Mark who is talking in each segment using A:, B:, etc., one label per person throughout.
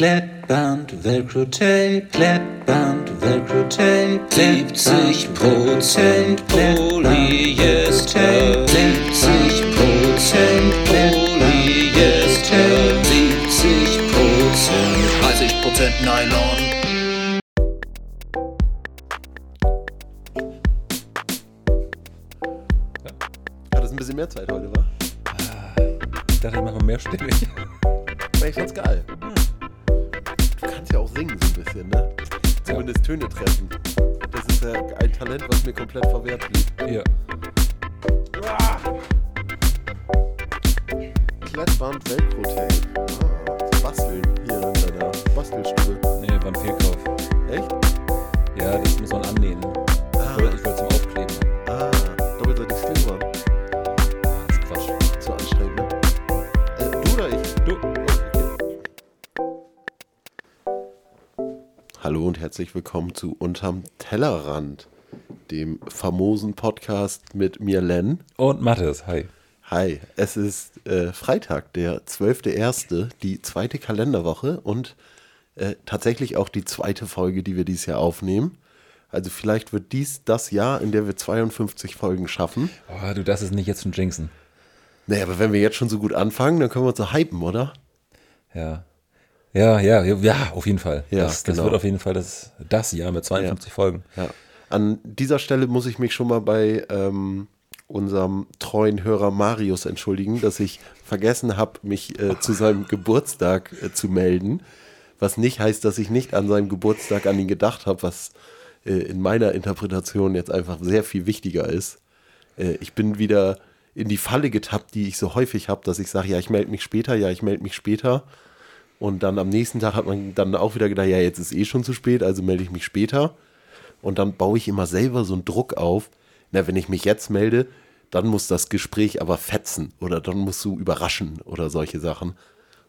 A: Klettband, Velcro-Tape, Klettband, Velcro-Tape, 70 Prozent Polyester, 70 Prozent Polyester, 70 Prozent, 30 Prozent Nylon.
B: Ein bisschen mehr Zeit heute, wa?
C: Ich dachte, ich mache mehrstimmig.
B: Aber ich fand's geil. Du kannst ja auch singen so ein bisschen, ne? Zumindest Töne treffen. Das ist ja ein Talent, was mir komplett verwehrt blieb.
C: Ja.
B: Klettband Velcro-Tape. Ah, basteln hier in deiner Bastelstube.
C: Nee, war ein Fehlkauf.
B: Echt?
C: Ja, das muss man annehmen.
B: Ah,
C: Ich wollte ich wollte zum Aufkleben.
B: Hallo und herzlich willkommen zu Unterm Tellerrand, dem famosen Podcast mit mir, Len.
C: Und Mathis, hi.
B: Hi, es ist äh, Freitag, der 12.01., die zweite Kalenderwoche und äh, tatsächlich auch die zweite Folge, die wir dieses Jahr aufnehmen. Also vielleicht wird dies das Jahr, in der wir 52 Folgen schaffen.
C: Oh, du darfst es nicht jetzt schon jinxen.
B: Naja, aber wenn wir jetzt schon so gut anfangen, dann können wir uns so hypen, oder?
C: Ja. Ja, ja, ja, ja, auf jeden Fall.
B: Ja,
C: das, das
B: genau.
C: wird auf jeden Fall das, das Jahr mit 52 Folgen.
B: Ja. An dieser Stelle muss ich mich schon mal bei ähm, unserem treuen Hörer Marius entschuldigen, dass ich vergessen habe, mich äh, zu seinem Geburtstag äh, zu melden. Was nicht heißt, dass ich nicht an seinem Geburtstag an ihn gedacht habe, was äh, in meiner Interpretation jetzt einfach sehr viel wichtiger ist. Äh, ich bin wieder in die Falle getappt, die ich so häufig habe, dass ich sage, ja, ich melde mich später, ja, ich melde mich später. Und dann am nächsten Tag hat man dann auch wieder gedacht, ja, jetzt ist eh schon zu spät, also melde ich mich später. Und dann baue ich immer selber so einen Druck auf. Na, wenn ich mich jetzt melde, dann muss das Gespräch aber fetzen oder dann musst du überraschen oder solche Sachen.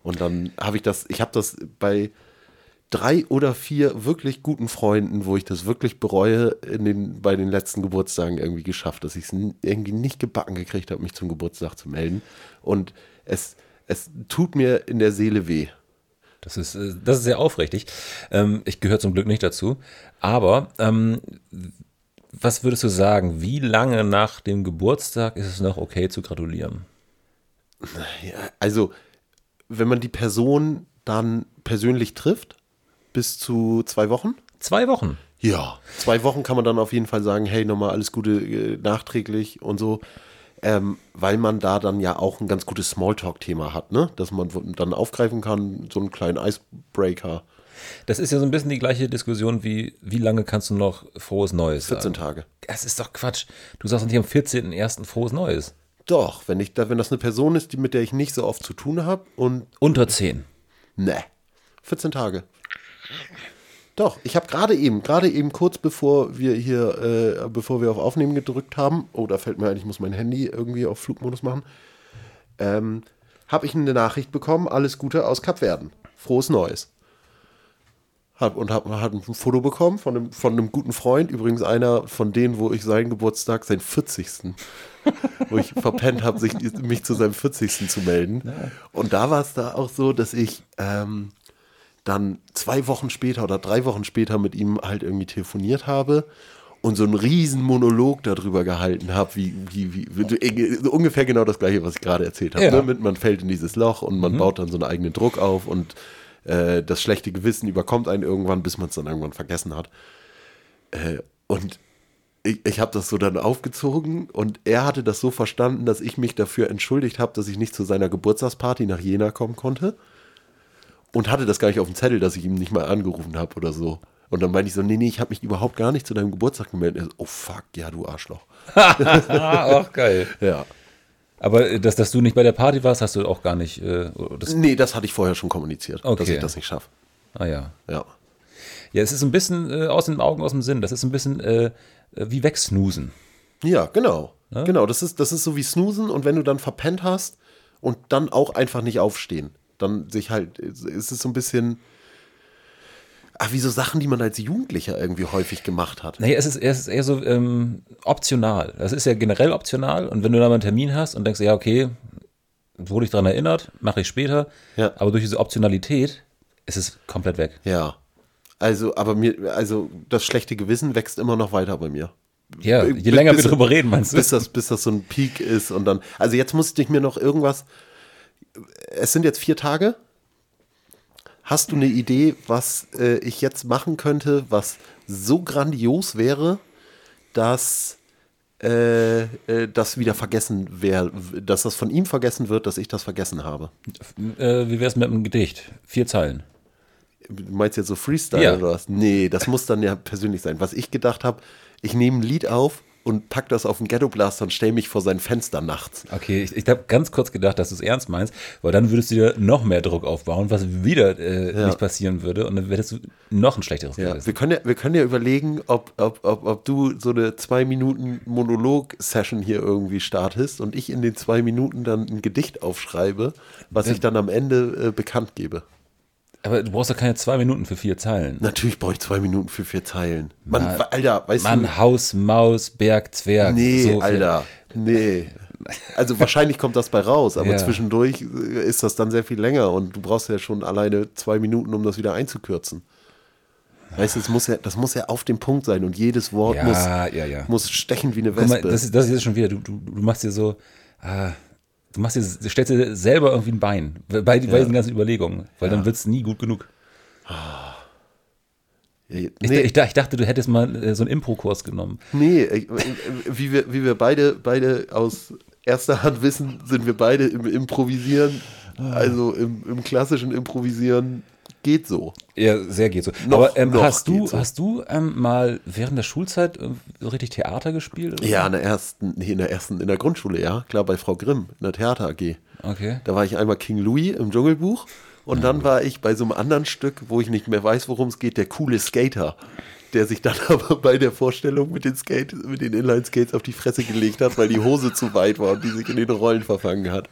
B: Und dann habe ich das, ich habe das bei drei oder vier wirklich guten Freunden, wo ich das wirklich bereue, in den, bei den letzten Geburtstagen irgendwie geschafft, dass ich es irgendwie nicht gebacken gekriegt habe, mich zum Geburtstag zu melden. Und es, es tut mir in der Seele weh.
C: Das ist, äh, das ist sehr aufrichtig. Ähm, ich gehöre zum Glück nicht dazu. Aber ähm, was würdest du sagen? Wie lange nach dem Geburtstag ist es noch okay zu gratulieren?
B: Ja, also, wenn man die Person dann persönlich trifft, bis zu zwei Wochen?
C: Zwei Wochen.
B: Ja. Zwei Wochen kann man dann auf jeden Fall sagen, hey, nochmal alles Gute äh, nachträglich und so. Ähm, weil man da dann ja auch ein ganz gutes Smalltalk-Thema hat, ne? Dass man dann aufgreifen kann, so einen kleinen Icebreaker.
C: Das ist ja so ein bisschen die gleiche Diskussion wie, wie lange kannst du noch frohes Neues
B: 14
C: sagen?
B: Tage.
C: Das ist doch Quatsch. Du sagst nicht am 14.01. frohes Neues.
B: Doch, wenn ich da, wenn das eine Person ist, die, mit der ich nicht so oft zu tun habe und
C: Unter 10.
B: Ne. 14 Tage. Doch, ich habe gerade eben, gerade eben kurz bevor wir hier, äh, bevor wir auf Aufnehmen gedrückt haben, oh, da fällt mir ein, ich muss mein Handy irgendwie auf Flugmodus machen, ähm, habe ich eine Nachricht bekommen, alles Gute aus Kapverden. Frohes Neues. Hab, und habe hab ein Foto bekommen von einem, von einem guten Freund, übrigens einer von denen, wo ich seinen Geburtstag, seinen 40. wo ich verpennt habe, sich, mich zu seinem 40. zu melden. Und da war es da auch so, dass ich ähm, dann zwei Wochen später oder drei Wochen später mit ihm halt irgendwie telefoniert habe und so einen riesen Monolog darüber gehalten habe, wie, wie, wie, so ungefähr genau das gleiche, was ich gerade erzählt habe.
C: Ja.
B: Ne? Man fällt in dieses Loch und man baut dann so einen eigenen Druck auf und äh, das schlechte Gewissen überkommt einen irgendwann, bis man es dann irgendwann vergessen hat. Äh, und ich, ich habe das so dann aufgezogen und er hatte das so verstanden, dass ich mich dafür entschuldigt habe, dass ich nicht zu seiner Geburtstagsparty nach Jena kommen konnte. Und hatte das gar nicht auf dem Zettel, dass ich ihm nicht mal angerufen habe oder so. Und dann meinte ich so, nee, nee, ich habe mich überhaupt gar nicht zu deinem Geburtstag gemeldet. So, oh fuck, ja, du Arschloch.
C: Ach geil.
B: Ja.
C: Aber äh, dass, dass du nicht bei der Party warst, hast du auch gar nicht. Äh, das,
B: Nee, das hatte ich vorher schon kommuniziert, dass
C: Okay.
B: ich das nicht schaffe.
C: ah ja.
B: Ja.
C: Ja, es ist ein bisschen äh, aus den Augen, aus dem Sinn. Das ist ein bisschen äh, äh, wie wegsnoosen.
B: Ja, genau. Genau, das ist, das ist so wie Snoosen und wenn du dann verpennt hast und dann auch einfach nicht aufstehen, dann sich halt, ist es so ein bisschen, ach, wie so Sachen, die man als Jugendlicher irgendwie häufig gemacht hat.
C: Nee, es ist, es ist eher so ähm, optional. Das ist ja generell optional. Und wenn du da mal einen Termin hast und denkst, ja, okay, wurde ich daran erinnert, mache ich später.
B: Ja.
C: Aber durch diese Optionalität ist es komplett weg.
B: Ja. Also, aber mir, also das schlechte Gewissen wächst immer noch weiter bei mir.
C: Ja, je
B: Bis-
C: länger wir
B: bis-
C: drüber reden, meinst du?
B: Bis das, bis das so ein Peak ist und dann. Also jetzt musste ich mir noch irgendwas. Es sind jetzt vier Tage. Hast du eine Idee, was äh, ich jetzt machen könnte, was so grandios wäre, dass äh, äh, das wieder vergessen wäre, dass das von ihm vergessen wird, dass ich das vergessen habe?
C: Äh, wie wär's mit einem Gedicht? Vier Zeilen.
B: Du meinst jetzt so Freestyle
C: Ja.
B: oder was? Nee, das muss dann ja persönlich sein. Was ich gedacht habe, ich nehme ein Lied auf und pack das auf den Ghetto Blaster und stell mich vor sein Fenster nachts.
C: Okay, ich, ich habe ganz kurz gedacht, dass du es ernst meinst, weil dann würdest du dir noch mehr Druck aufbauen, was wieder äh,
B: Ja.
C: nicht passieren würde und dann hättest du noch ein schlechteres
B: Ja,
C: Gewissen.
B: wir können ja, wir können ja überlegen, ob, ob, ob, ob du so eine zwei Minuten Monolog-Session hier irgendwie startest und ich in den zwei Minuten dann ein Gedicht aufschreibe, was ich dann am Ende äh, bekannt gebe.
C: Aber du brauchst doch keine zwei Minuten für vier Zeilen.
B: Natürlich brauche ich zwei Minuten für vier Zeilen. Mann,
C: Mann,
B: Alter, weißt du.
C: Mann, Haus, Maus, Berg, Zwerg.
B: Nee,
C: so.
B: Alter. Nee. Also wahrscheinlich kommt das bei raus, aber
C: Ja.
B: zwischendurch äh, ist das dann sehr viel länger und du brauchst ja schon alleine zwei Minuten, um das wieder einzukürzen. Weißt du, das muss ja, das muss ja auf dem Punkt sein und jedes Wort
C: Ja,
B: muss,
C: ja, ja.
B: muss stechen wie eine
C: Guck mal,
B: Wespe.
C: das ist, das ist schon wieder, du, du, du machst dir so, ah, du machst dir, du stellst dir selber irgendwie ein Bein bei, bei diesen ganzen Überlegungen, weil dann wird es nie gut genug.
B: nee,
C: Ich, ich, ich dachte, du hättest mal äh, so einen Impro-Kurs genommen.
B: nee äh, äh, wie, wir, wie wir beide, beide aus erster Hand wissen, sind wir beide im Improvisieren,
C: Ah.
B: also im, im klassischen Improvisieren geht so.
C: Ja, sehr geht so.
B: Noch-
C: Aber ähm, hast du,
B: so.
C: hast du ähm, mal während der Schulzeit äh, so richtig Theater gespielt?
B: Ja, in der ersten, nee, in der ersten, in der Grundschule, ja, klar, bei Frau Grimm, in der Theater AG.
C: Okay.
B: Da war ich einmal King Louis im Dschungelbuch und dann war ich bei so einem anderen Stück, wo ich nicht mehr weiß, worum es geht, der coole Skater, der sich dann aber bei der Vorstellung mit den Skate, mit den Inline-Skates auf die Fresse gelegt hat, weil die Hose zu weit war und die sich in den Rollen verfangen hat.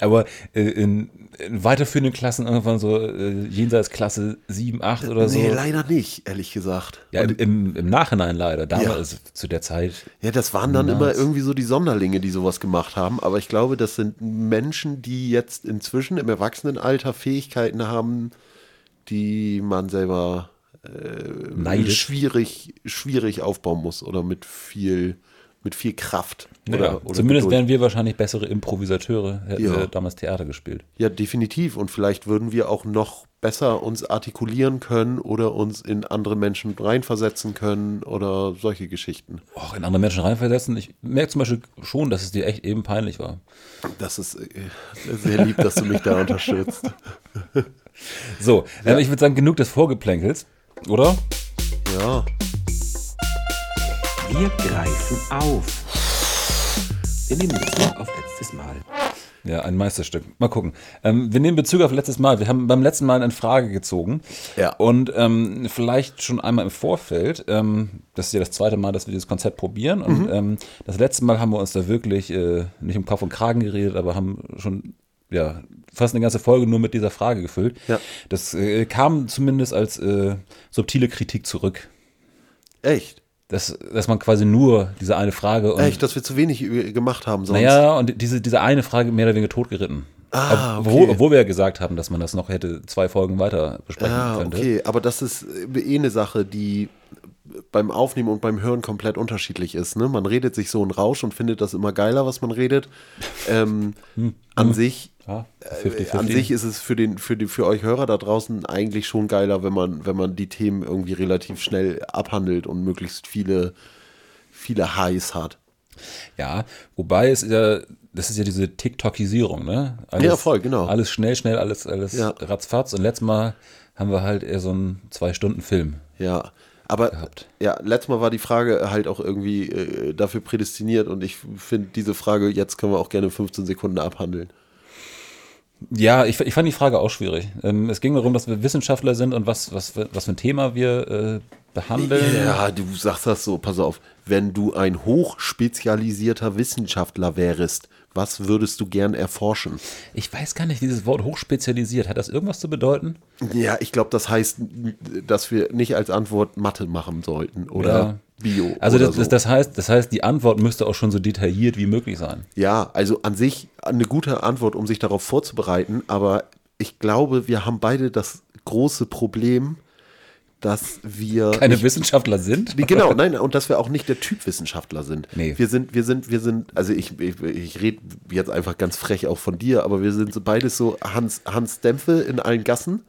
C: Aber äh, in, in weiterführenden Klassen irgendwann so äh, jenseits Klasse 7, 8 oder so.
B: Nee, leider nicht, ehrlich gesagt.
C: ja, im, im, im Nachhinein leider. Damals
B: Ja.
C: zu der Zeit.
B: Ja, das waren dann immer irgendwie so die Sonderlinge, die sowas gemacht haben. Aber ich glaube, das sind Menschen, die jetzt inzwischen im Erwachsenenalter Fähigkeiten haben, die man selber äh, schwierig, schwierig aufbauen muss oder mit viel, mit viel Kraft. Oder,
C: ja,
B: oder
C: zumindest
B: Geduld.
C: wären wir wahrscheinlich bessere Improvisateure, hätten
B: Ja.
C: wir damals Theater gespielt.
B: Ja, definitiv. Und vielleicht würden wir auch noch besser uns artikulieren können oder uns in andere Menschen reinversetzen können oder solche Geschichten.
C: Auch in andere Menschen reinversetzen. Ich merke zum Beispiel schon, dass es dir echt eben peinlich war.
B: Das ist äh, sehr lieb, dass du mich da unterstützt.
C: So, ähm, ich würde sagen, genug des Vorgeplänkels, oder?
B: Ja.
D: Wir greifen auf. Wir nehmen Bezug auf letztes Mal.
C: Ja, ein Meisterstück. Mal gucken. Ähm, wir nehmen Bezug auf letztes Mal. Wir haben beim letzten Mal eine Frage gezogen.
B: Ja.
C: Und ähm, vielleicht schon einmal im Vorfeld. Ähm, das ist ja das zweite Mal, dass wir dieses Konzept probieren. Und
B: Mhm.
C: ähm, das letzte Mal haben wir uns da wirklich äh, nicht um Kopf und Kragen geredet, aber haben schon ja fast eine ganze Folge nur mit dieser Frage gefüllt.
B: Ja.
C: Das äh, kam zumindest als äh, subtile Kritik zurück.
B: Echt?
C: Dass, dass man quasi nur diese eine Frage und
B: Echt, dass wir zu wenig gemacht haben sonst.
C: naja, und diese, diese eine Frage mehr oder weniger totgeritten.
B: Ah,
C: obwohl,
B: okay.
C: obwohl wir ja gesagt haben, dass man das noch hätte zwei Folgen weiter besprechen
B: Ja,
C: könnte.
B: okay, aber das ist eh eine Sache, die beim Aufnehmen und beim Hören komplett unterschiedlich ist. Ne? Man redet sich so einen Rausch und findet das immer geiler, was man redet. Ähm, an sich
C: Ja,
B: Äh,
C: 50-50.
B: An sich ist es für, den, für, die, für euch Hörer da draußen eigentlich schon geiler, wenn man, wenn man die Themen irgendwie relativ schnell abhandelt und möglichst viele, viele Highs hat.
C: Ja, wobei es ja, das ist ja diese TikTokisierung, ne? Alles,
B: Ja, voll, genau.
C: Alles schnell, schnell, alles, alles
B: Ja.
C: ratzfatz. Und letztes Mal haben wir halt eher so einen Zwei-Stunden-Film.
B: Ja, aber
C: Gehabt.
B: ja, letztes Mal war die Frage halt auch irgendwie äh, dafür prädestiniert und ich finde diese Frage, jetzt können wir auch gerne 15 Sekunden abhandeln.
C: Ja, ich, ich fand die Frage auch schwierig. Ähm, es ging darum, dass wir Wissenschaftler sind und was, was, was für ein Thema wir äh, behandeln.
B: Ja, du sagst das so, pass auf, wenn du ein hochspezialisierter Wissenschaftler wärst, was würdest du gern erforschen?
C: Ich weiß gar nicht, dieses Wort hochspezialisiert, hat das irgendwas zu bedeuten?
B: Ja, ich glaube, das heißt, dass wir nicht als Antwort Mathe machen sollten oder
C: Ja.
B: Bio.
C: Also das,
B: so.
C: das, heißt, das heißt, die Antwort müsste auch schon so detailliert wie möglich sein.
B: ja, also an sich eine gute Antwort, um sich darauf vorzubereiten, aber ich glaube, wir haben beide das große Problem, dass wir
C: Keine
B: nicht-
C: Wissenschaftler sind.
B: Genau, nein, und dass wir auch nicht der Typ Wissenschaftler sind.
C: Nee.
B: Wir sind, wir sind, wir sind, also ich, ich, ich rede jetzt einfach ganz frech auch von dir, aber wir sind so beides so Hans, Hans Dämpfe in allen Gassen,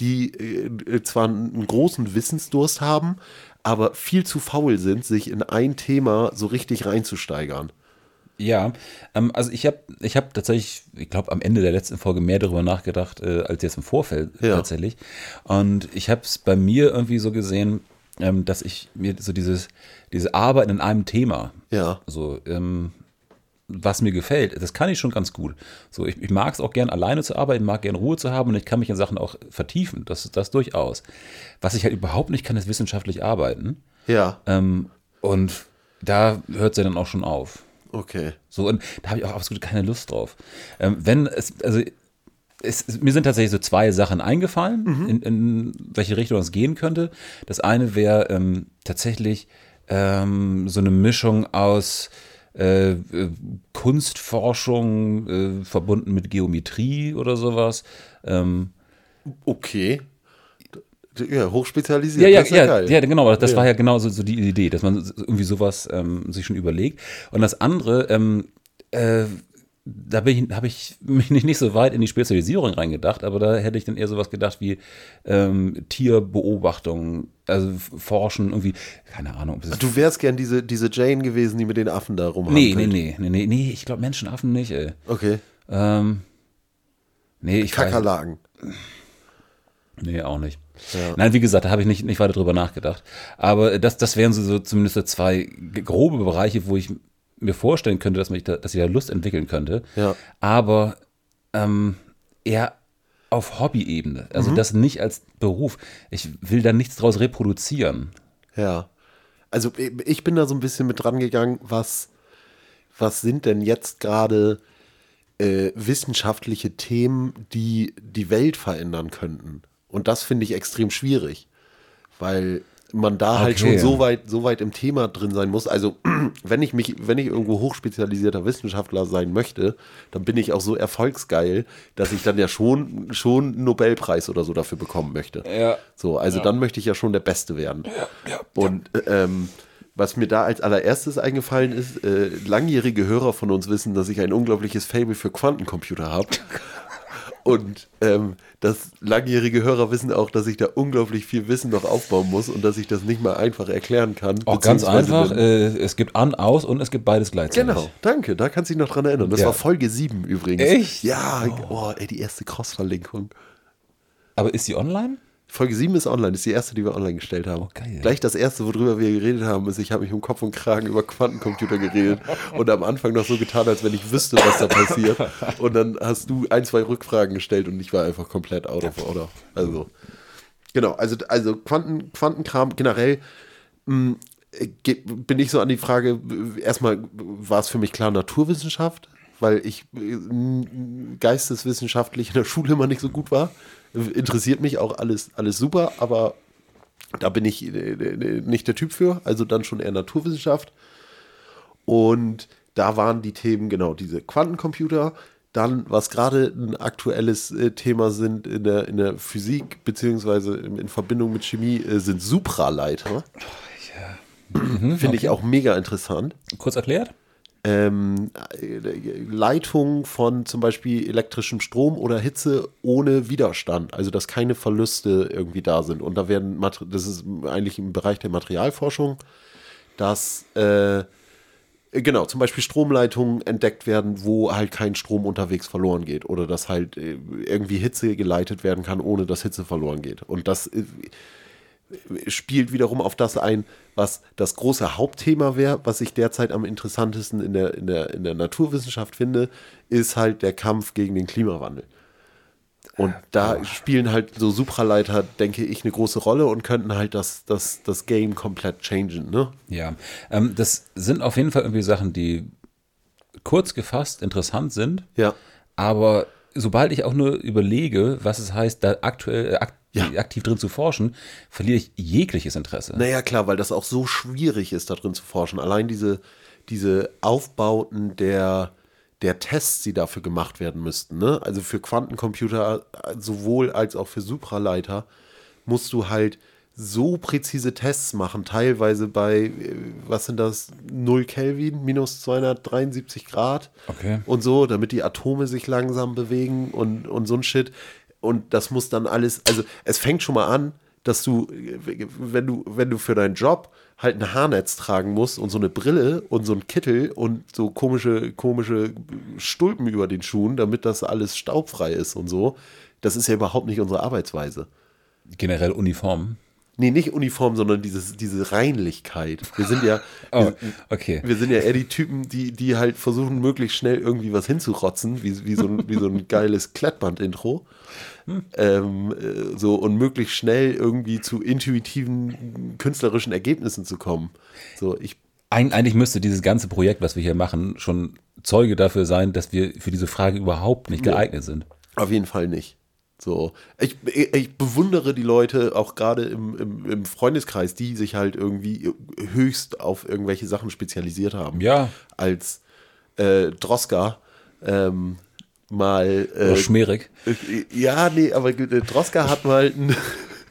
B: die äh, zwar einen großen Wissensdurst haben, aber viel zu faul sind, sich in ein Thema so richtig reinzusteigern.
C: Ja, ähm, also ich habe ich hab tatsächlich, ich glaube, am Ende der letzten Folge mehr darüber nachgedacht, äh, als jetzt im Vorfeld
B: Ja.
C: tatsächlich. Und ich habe es bei mir irgendwie so gesehen, ähm, dass ich mir so dieses, diese Arbeit in einem Thema,
B: Ja.
C: so, ähm, was mir gefällt, das kann ich schon ganz gut. So, ich, ich mag es auch gern alleine zu arbeiten, mag gern Ruhe zu haben und ich kann mich in Sachen auch vertiefen, das, das durchaus. Was ich halt überhaupt nicht kann, ist wissenschaftlich arbeiten.
B: Ja,
C: Ähm, und da hört es ja dann auch schon auf.
B: Okay.
C: So, und da habe ich auch absolut keine Lust drauf. Ähm, wenn es, also es, mir sind tatsächlich so zwei Sachen eingefallen, in, in welche Richtung es gehen könnte. Das eine wäre ähm, tatsächlich ähm, so eine Mischung aus äh, äh, Kunstforschung äh, verbunden mit Geometrie oder sowas. Ähm,
B: Okay. Ja, hochspezialisiert.
C: Ja, ja,
B: das
C: ja,
B: geil.
C: ja, genau. Das
B: Ja.
C: war ja genau so, so die Idee, dass man irgendwie sowas ähm, sich schon überlegt. Und das andere, ähm, äh, da habe ich mich nicht, nicht so weit in die Spezialisierung reingedacht, aber da hätte ich dann eher sowas gedacht wie ähm, Tierbeobachtung, also Forschen, irgendwie, keine Ahnung.
B: Du wärst gern diese, diese Jane gewesen, die mit den Affen da rumhampelt.
C: nee, nee, nee, nee, nee, ich glaube Menschenaffen nicht, ey.
B: Okay.
C: Ähm, nee, ich weiß,
B: Kakerlaken.
C: Nee, auch nicht.
B: Ja.
C: Nein, wie gesagt, da habe ich nicht, nicht weiter drüber nachgedacht. Aber das, das wären so, so zumindest so zwei grobe Bereiche, wo ich mir vorstellen könnte, dass, mich da, dass ich da Lust entwickeln könnte.
B: Ja.
C: Aber ähm, eher auf Hobby-Ebene.
B: Mhm.
C: Also das nicht als Beruf. Ich will da nichts draus reproduzieren.
B: Ja. Also ich bin da so ein bisschen mit dran gegangen, was, was sind denn jetzt gerade äh, wissenschaftliche Themen, die die Welt verändern könnten? Und das finde ich extrem schwierig, weil man da halt
C: Okay.
B: schon so weit, so weit im Thema drin sein muss. Also wenn ich mich, wenn ich irgendwo hochspezialisierter Wissenschaftler sein möchte, dann bin ich auch so erfolgsgeil, dass ich dann ja schon, schon einen Nobelpreis oder so dafür bekommen möchte.
C: Ja.
B: So, also dann möchte ich ja schon der Beste werden. Und ähm, was mir da als allererstes eingefallen ist, äh, langjährige Hörer von uns wissen, dass ich ein unglaubliches Fable für Quantencomputer habe. Und ähm, dass langjährige Hörer wissen auch, dass ich da unglaublich viel Wissen noch aufbauen muss und dass ich das nicht mal einfach erklären kann.
C: Auch ganz
B: beziehungsweise
C: einfach, äh, es gibt an, aus und es gibt beides gleichzeitig.
B: Genau, danke, da kannst du dich noch dran erinnern. Das
C: Ja.
B: war Folge 7 übrigens.
C: Echt?
B: Ja, oh, ey, die erste Cross-Verlinkung.
C: Aber ist sie online?
B: Folge 7 ist online, ist die erste, die wir online gestellt haben.
C: Oh, geil.
B: Gleich das erste, worüber wir geredet haben, ist, ich habe mich um Kopf und Kragen über Quantencomputer geredet und am Anfang noch so getan, als wenn ich wüsste, was da passiert. Und dann hast du ein, zwei Rückfragen gestellt und ich war einfach komplett out of order. Also, genau, also, also Quanten, Quantenkram generell mh, ge- bin ich so an die Frage, äh, erstmal war es für mich klar Naturwissenschaft, weil ich äh, geisteswissenschaftlich in der Schule immer nicht so gut war. Interessiert mich auch alles, alles super, aber da bin ich äh, äh, nicht der Typ für, also dann schon eher Naturwissenschaft. Und da waren die Themen genau diese Quantencomputer. Dann, was gerade ein aktuelles Thema sind in der, in der Physik, beziehungsweise in, in Verbindung mit Chemie, sind Supraleiter. Finde ich auch mega interessant.
C: Kurz erklärt?
B: Ähm, äh, Leitung von zum Beispiel elektrischem Strom oder Hitze ohne Widerstand, also dass keine Verluste irgendwie da sind. Und da werden, das ist eigentlich im Bereich der Materialforschung, dass äh, genau zum Beispiel Stromleitungen entdeckt werden, wo halt kein Strom unterwegs verloren geht oder dass halt äh, irgendwie Hitze geleitet werden kann, ohne dass Hitze verloren geht. Und das äh, spielt wiederum auf das ein, was das große Hauptthema wäre, was ich derzeit am interessantesten in der, in, der, in der Naturwissenschaft finde, ist halt der Kampf gegen den Klimawandel. Und da spielen halt so Supraleiter, denke ich, eine große Rolle und könnten halt das, das, das Game komplett changen, ne?
C: Ja, ähm, das sind auf jeden Fall irgendwie Sachen, die kurz gefasst interessant sind.
B: Ja.
C: Aber sobald ich auch nur überlege, was es heißt, da aktuell ak
B: Ja.
C: aktiv drin zu forschen, verliere ich jegliches Interesse.
B: Naja, klar, weil das auch so schwierig ist, da drin zu forschen. Allein diese, diese Aufbauten der, der Tests, die dafür gemacht werden müssten, ne? also für Quantencomputer sowohl als auch für Supraleiter, musst du halt so präzise Tests machen, teilweise bei, äh, was sind das, 0 Kelvin, minus 273 Grad
C: Okay.
B: und so, damit die Atome sich langsam bewegen und, und so ein Shit. Und das muss dann alles, also es fängt schon mal an, dass du, wenn du, wenn du für deinen Job halt ein Haarnetz tragen musst und so eine Brille und so ein Kittel und so komische, komische Stulpen über den Schuhen, damit das alles staubfrei ist und so. Das ist ja überhaupt nicht unsere Arbeitsweise.
C: Generell Uniform.
B: Nee, nicht Uniform, sondern dieses, diese Reinlichkeit. Wir sind ja,
C: Oh, okay.
B: wir sind ja eher die Typen, die, die halt versuchen, möglichst schnell irgendwie was hinzurotzen, wie, wie, so, ein, wie so ein geiles Klettband-Intro. Ähm, äh, so und möglichst schnell irgendwie zu intuitiven künstlerischen Ergebnissen zu kommen. So, ich,
C: Eig eigentlich müsste dieses ganze Projekt, was wir hier machen, schon Zeuge dafür sein, dass wir für diese Frage überhaupt nicht geeignet sind.
B: auf jeden Fall nicht. So, ich, ich bewundere die Leute auch gerade im, im, im Freundeskreis, die sich halt irgendwie höchst auf irgendwelche Sachen spezialisiert haben.
C: Ja.
B: Als äh, Droska ähm, mal
C: Oder
B: äh,
C: schmierig.
B: Äh, Ja, nee, aber äh, Droska hat mal ein,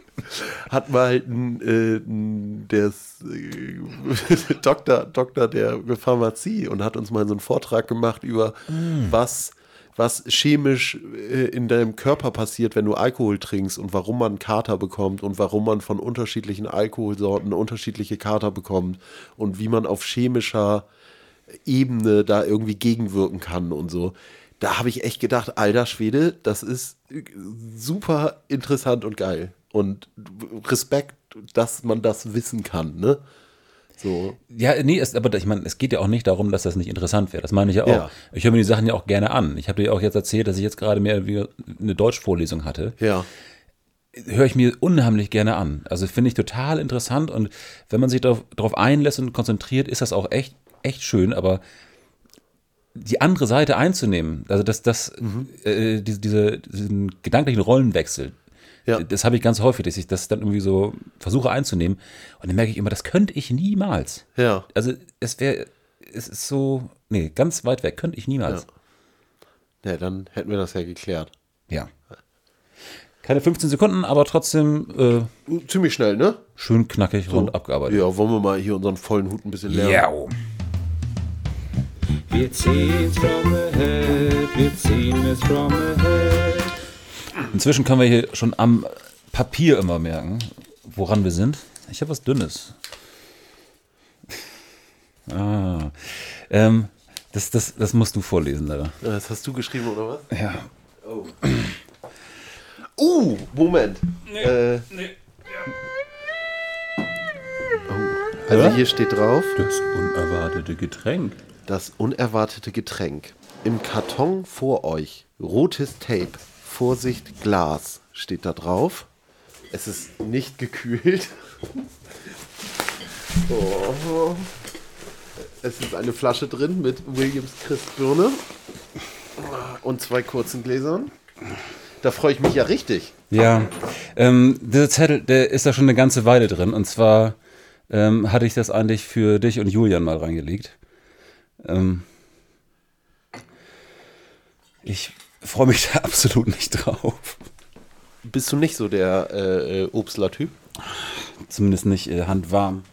B: hat mal ein, äh, ein der äh, Doktor, Doktor der Pharmazie und hat uns mal so einen Vortrag gemacht über was was chemisch äh, in deinem Körper passiert, wenn du Alkohol trinkst und warum man Kater bekommt und warum man von unterschiedlichen Alkoholsorten unterschiedliche Kater bekommt und wie man auf chemischer Ebene da irgendwie gegenwirken kann und so. Da habe ich echt gedacht, alter Schwede, das ist super interessant und geil. Und Respekt, dass man das wissen kann, ne? So.
C: Ja, nee, es, aber ich meine, es geht ja auch nicht darum, dass das nicht interessant wäre. Das meine ich ja auch.
B: Ja.
C: Ich höre mir die Sachen ja auch gerne an. Ich habe dir auch jetzt erzählt, dass ich jetzt gerade mehr wie eine Deutschvorlesung hatte.
B: Ja.
C: höre ich mir unheimlich gerne an. Also finde ich total interessant und wenn man sich darauf, einlässt und konzentriert, ist das auch echt, echt schön, aber die andere Seite einzunehmen, also das, das, äh, diese, diese, diesen gedanklichen Rollenwechsel,
B: Ja.
C: das habe ich ganz häufig, dass ich das dann irgendwie so versuche einzunehmen und dann merke ich immer, das könnte ich niemals.
B: Ja.
C: Also es wäre, es ist so, nee, ganz weit weg, könnte ich niemals.
B: Ja, dann hätten wir das ja geklärt.
C: Ja. Keine 15 Sekunden, aber trotzdem äh,
B: Ziemlich schnell, ne?
C: schön knackig rund abgearbeitet.
B: Ja, wollen wir mal hier unseren vollen Hut ein bisschen lernen?
C: Ja.
D: Wir ziehen's from the head, wir ziehen es from the head.
C: Inzwischen können wir hier schon am Papier immer merken, woran wir sind. Ich habe was Dünnes. Ah. Ähm, das, das, das musst du vorlesen, leider.
B: Das hast du geschrieben, oder was?
C: Ja.
B: Uh, Moment. äh, Oh, also
C: Ja?
B: hier steht drauf,
C: Das unerwartete Getränk.
B: das unerwartete Getränk. Im Karton vor euch, rotes Tape, Vorsicht, Glas, steht da drauf. Es ist nicht gekühlt. Oh. Es ist eine Flasche drin mit Williams Christbirne und zwei kurzen Gläsern. Da freue ich mich ja richtig.
C: Ja, ähm, dieser Zettel, der ist da schon eine ganze Weile drin. Und zwar ähm, hatte ich das eigentlich für dich und Julian mal reingelegt. Ähm, ich freue mich da absolut nicht drauf.
B: Bist du nicht so der äh, äh, Obstler-Typ?
C: Zumindest nicht äh, handwarm.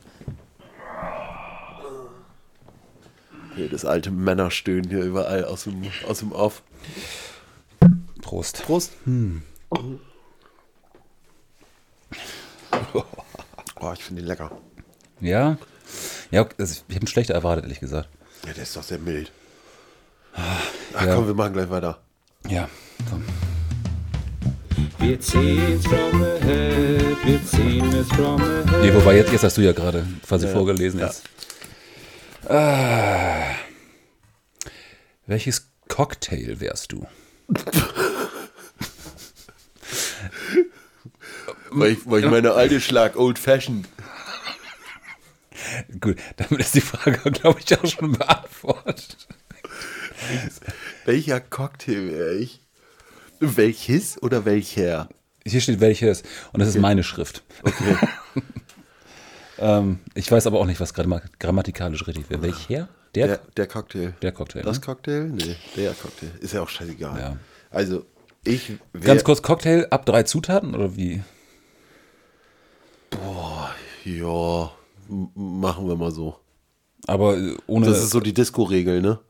B: Hier das alte Männerstöhnen hier überall aus dem, aus dem Off.
C: Prost.
B: Prost. Oh, ich finde den lecker.
C: Ja? Ja, also ich habe ihn schlechter erwartet, ehrlich gesagt.
B: Ja, der ist doch sehr mild. Ach
C: Ja.
B: komm, wir machen gleich weiter.
C: Ja, komm.
D: Wir ziehen's from the head, wir ziehen es from the head.
C: Nee, wobei, jetzt, jetzt hast du ja gerade quasi vorgelesen.
B: ja.
C: Jetzt. Ah, welches Cocktail wärst du?
B: Weil ich, weil ich meine alte Schlag Old Fashioned.
C: Gut, damit ist die Frage, glaube ich, auch schon beantwortet.
B: Welcher Cocktail wäre ich? Welches oder welcher?
C: Hier steht welches und das ist meine Schrift.
B: Okay.
C: Ähm, ich weiß aber auch nicht, was gramm- grammatikalisch richtig wäre. Welcher? Der,
B: Der, der Cocktail.
C: der Cocktail.
B: Das
C: ne?
B: Cocktail? Nee, der Cocktail. Ist ja auch scheißegal.
C: Ja.
B: Also, ich
C: Ganz kurz, Cocktail ab drei Zutaten oder wie?
B: Ja, m- machen wir mal so.
C: Aber ohne,
B: Das ist so die Disco-Regel, ne?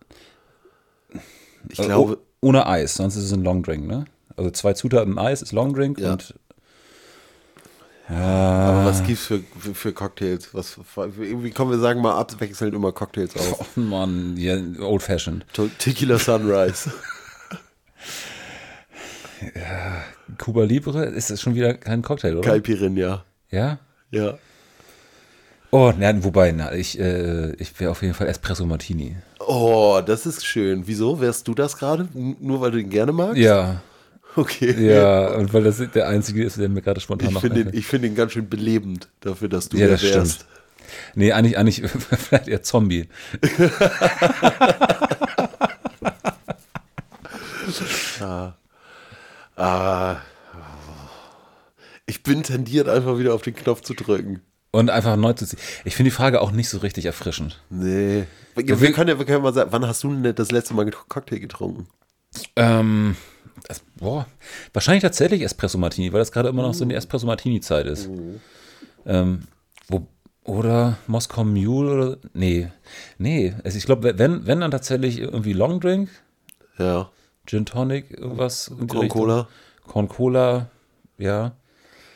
B: Ich
C: äh,
B: glaube,
C: oh- ohne Eis, sonst ist es ein Long Drink, ne? Also zwei Zutaten Eis ist Long Drink
B: Ja.
C: und
B: aber was gibt's für, für, für Cocktails? Was, irgendwie kommen wir sagen mal abwechselnd immer Cocktails auf.
C: oh Mann, ja, Old Fashioned.
B: Tequila Sunrise.
C: Cuba Libre ist das schon wieder kein Cocktail, oder?
B: Caipirinha.
C: Ja?
B: Ja.
C: Oh, na, wobei, na, ich, äh, ich wäre auf jeden Fall Espresso Martini.
B: Oh, das ist schön. Wieso? Wärst du das gerade? Nur weil du ihn gerne magst?
C: Ja,
B: Okay.
C: ja, und weil das der einzige ist, der mir gerade spontan
B: Ich
C: noch
B: finde ihn, ich find ihn ganz schön belebend dafür, dass du
C: Ja, das stimmt. Nee, eigentlich, eigentlich vielleicht eher Zombie.
B: Ah. Ich bin tendiert, einfach wieder auf den Knopf zu drücken.
C: Und einfach neu zu ziehen. Ich finde die Frage auch nicht so richtig erfrischend.
B: Nee. Wir, wir, können ja, wir können mal sagen, wann hast du denn das letzte Mal Cocktail getrunken?
C: Ähm, das, boah, wahrscheinlich tatsächlich Espresso Martini, weil das gerade immer noch so eine Espresso Martini Zeit ist. Ähm, wo, oder Moskau Mule oder nee, nee, also ich glaube, wenn wenn dann tatsächlich irgendwie Long Drink,
B: Ja.
C: Gin Tonic, irgendwas in die
B: Corn. Cola.
C: Corn Cola, ja.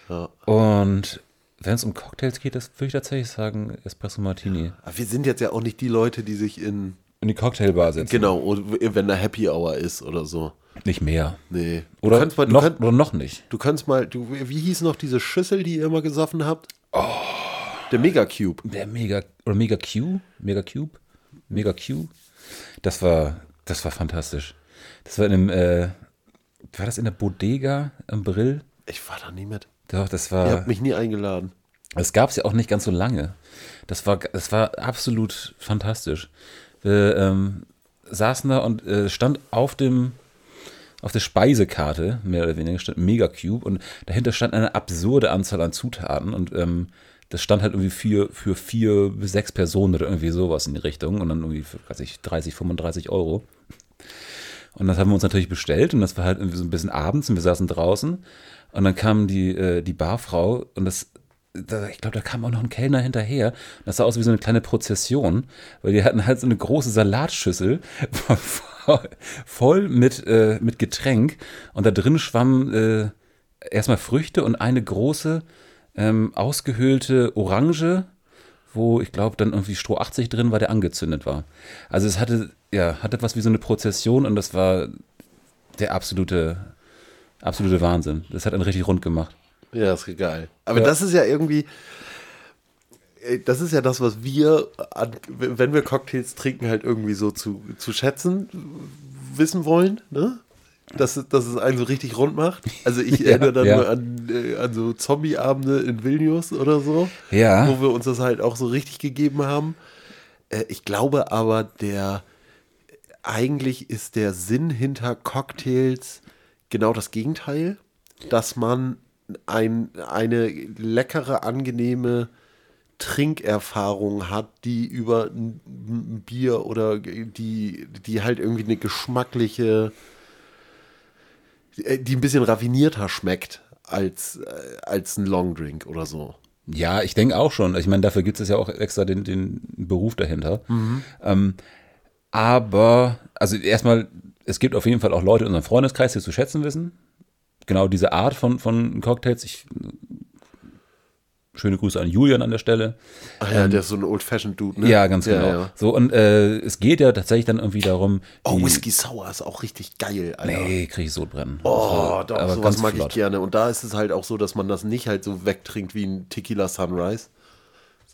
B: Ja.
C: Und wenn es um Cocktails geht, das würde ich tatsächlich sagen Espresso Martini.
B: Aber wir sind jetzt ja auch nicht die Leute, die sich in,
C: In die Cocktailbar setzen.
B: genau, wenn da Happy Hour ist oder so.
C: Nicht mehr.
B: Nee.
C: Oder,
B: mal, du,
C: noch,
B: kannst,
C: oder noch nicht.
B: du kannst mal, du, wie hieß noch diese Schüssel, die ihr immer gesoffen habt? Der Mega Cube.
C: Der Mega oder Mega Q, Mega Cube, Mega Q. Das war, das war fantastisch. Das war in einem, äh, war das in der Bodega am Brill?
B: Ich war da nie mit.
C: Doch, das
B: Ihr
C: war.
B: habt mich nie eingeladen.
C: Das gab es ja auch nicht ganz so lange. Das war, das war absolut fantastisch. Wir ähm, saßen da und äh, stand auf dem, auf der Speisekarte, mehr oder weniger, stand Mega Cube und dahinter stand eine absurde Anzahl an Zutaten und ähm, das stand halt irgendwie für, für vier bis sechs Personen oder irgendwie sowas in die Richtung und dann irgendwie für, weiß ich, 30, 35 Euro. Und das haben wir uns natürlich bestellt und das war halt irgendwie so ein bisschen abends und wir saßen draußen und dann kam die, äh, die Barfrau und das, da, ich glaube, da kam auch noch ein Kellner hinterher. Das sah aus wie so eine kleine Prozession, weil die hatten halt so eine große Salatschüssel voll, voll mit, äh, mit Getränk und da drin schwammen äh, erstmal Früchte und eine große ähm, ausgehöhlte Orange, wo ich glaube dann irgendwie Stroh 80 drin war, der angezündet war. Also es hatte, ja, hatte was wie so eine Prozession und das war der absolute, absolute Wahnsinn. Das hat einen richtig rund gemacht.
B: Ja, ist geil. Aber
C: Ja.
B: das ist ja irgendwie, äh, das ist ja das, was wir, wenn wir Cocktails trinken, halt irgendwie so zu, zu schätzen wissen wollen, ne? Dass, es- dass es einen so richtig rund macht. Also ich
C: Ja,
B: erinnere dann
C: ja.
B: nur an, äh, an so Zombie-Abende in Vilnius oder so,
C: Ja.
B: wo wir uns das halt auch so richtig gegeben haben. Äh, ich glaube aber, der eigentlich ist der Sinn hinter Cocktails genau das Gegenteil, dass man ein, eine leckere, angenehme Trinkerfahrung hat, die über ein Bier oder die, die halt irgendwie eine geschmackliche, die ein bisschen raffinierter schmeckt als, äh, als ein Longdrink oder so.
C: Ja, ich denke auch schon. Ich meine, dafür gibt es ja auch extra den, den Beruf dahinter. Ähm, aber, also erstmal, es gibt auf jeden Fall auch Leute in unserem Freundeskreis, die es zu schätzen wissen. Genau diese Art von, von Cocktails. Ich, schöne Grüße an Julian an der Stelle.
B: Ach ja, der ist so ein Old-Fashioned-Dude, ne?
C: Ja, ganz genau.
B: ja.
C: So, und äh, es geht ja tatsächlich dann irgendwie darum.
B: Oh, Whisky Sour ist auch richtig geil, Alter.
C: Nee, kriege ich Sodbrennen.
B: Oh, doch,
C: aber
B: sowas mag
C: flott.
B: ich gerne. Und da ist es halt auch so, dass man das nicht halt so wegtrinkt wie ein Tequila Sunrise,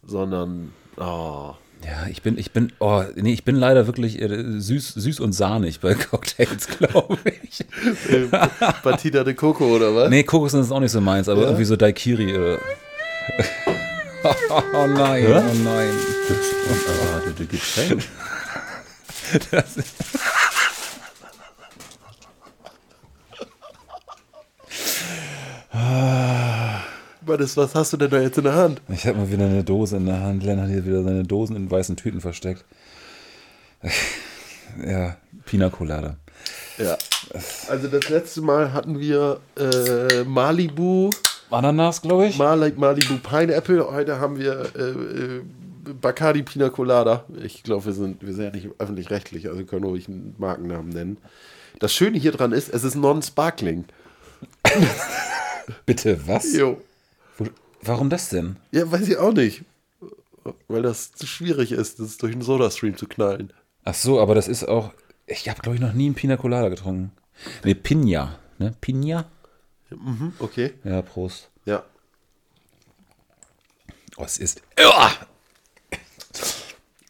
B: sondern, oh,
C: Ja, ich bin, ich bin, oh, nee, ich bin leider wirklich äh, süß, süß und sahnig bei Cocktails, glaube ich.
B: äh, Batida de Coco oder was?
C: Nee, Kokosnuss ist auch nicht so meins, aber irgendwie so Daikiri oder. oh nein, oh nein. Oh, das Getränk. Das ist
B: Mannes, was hast du denn da jetzt in der Hand?
C: ich habe mal wieder eine Dose in der Hand. Len hat hier wieder seine Dosen in weißen Tüten versteckt. Ja, Pina Colada.
B: Ja. Also das letzte Mal hatten wir äh, Malibu,
C: Ananas, glaube ich.
B: Mali Malibu Pineapple. Heute haben wir äh, äh, Bacardi Pina Colada. Ich glaube, wir sind, wir sind ja nicht öffentlich-rechtlich, also können ruhig einen Markennamen nennen. Das Schöne hier dran ist, es ist non-sparkling.
C: Bitte, was?
B: Jo.
C: Warum das denn?
B: Ja, weiß ich auch nicht. Weil das zu schwierig ist, das durch einen Soda-Stream zu knallen.
C: Ach so, aber das ist auch. Ich habe, glaube ich, noch nie einen Pina Colada getrunken. Nee, Pina. Ne? Pina?
B: Okay.
C: Ja, Prost.
B: Ja.
C: Oh, es ist. Uah!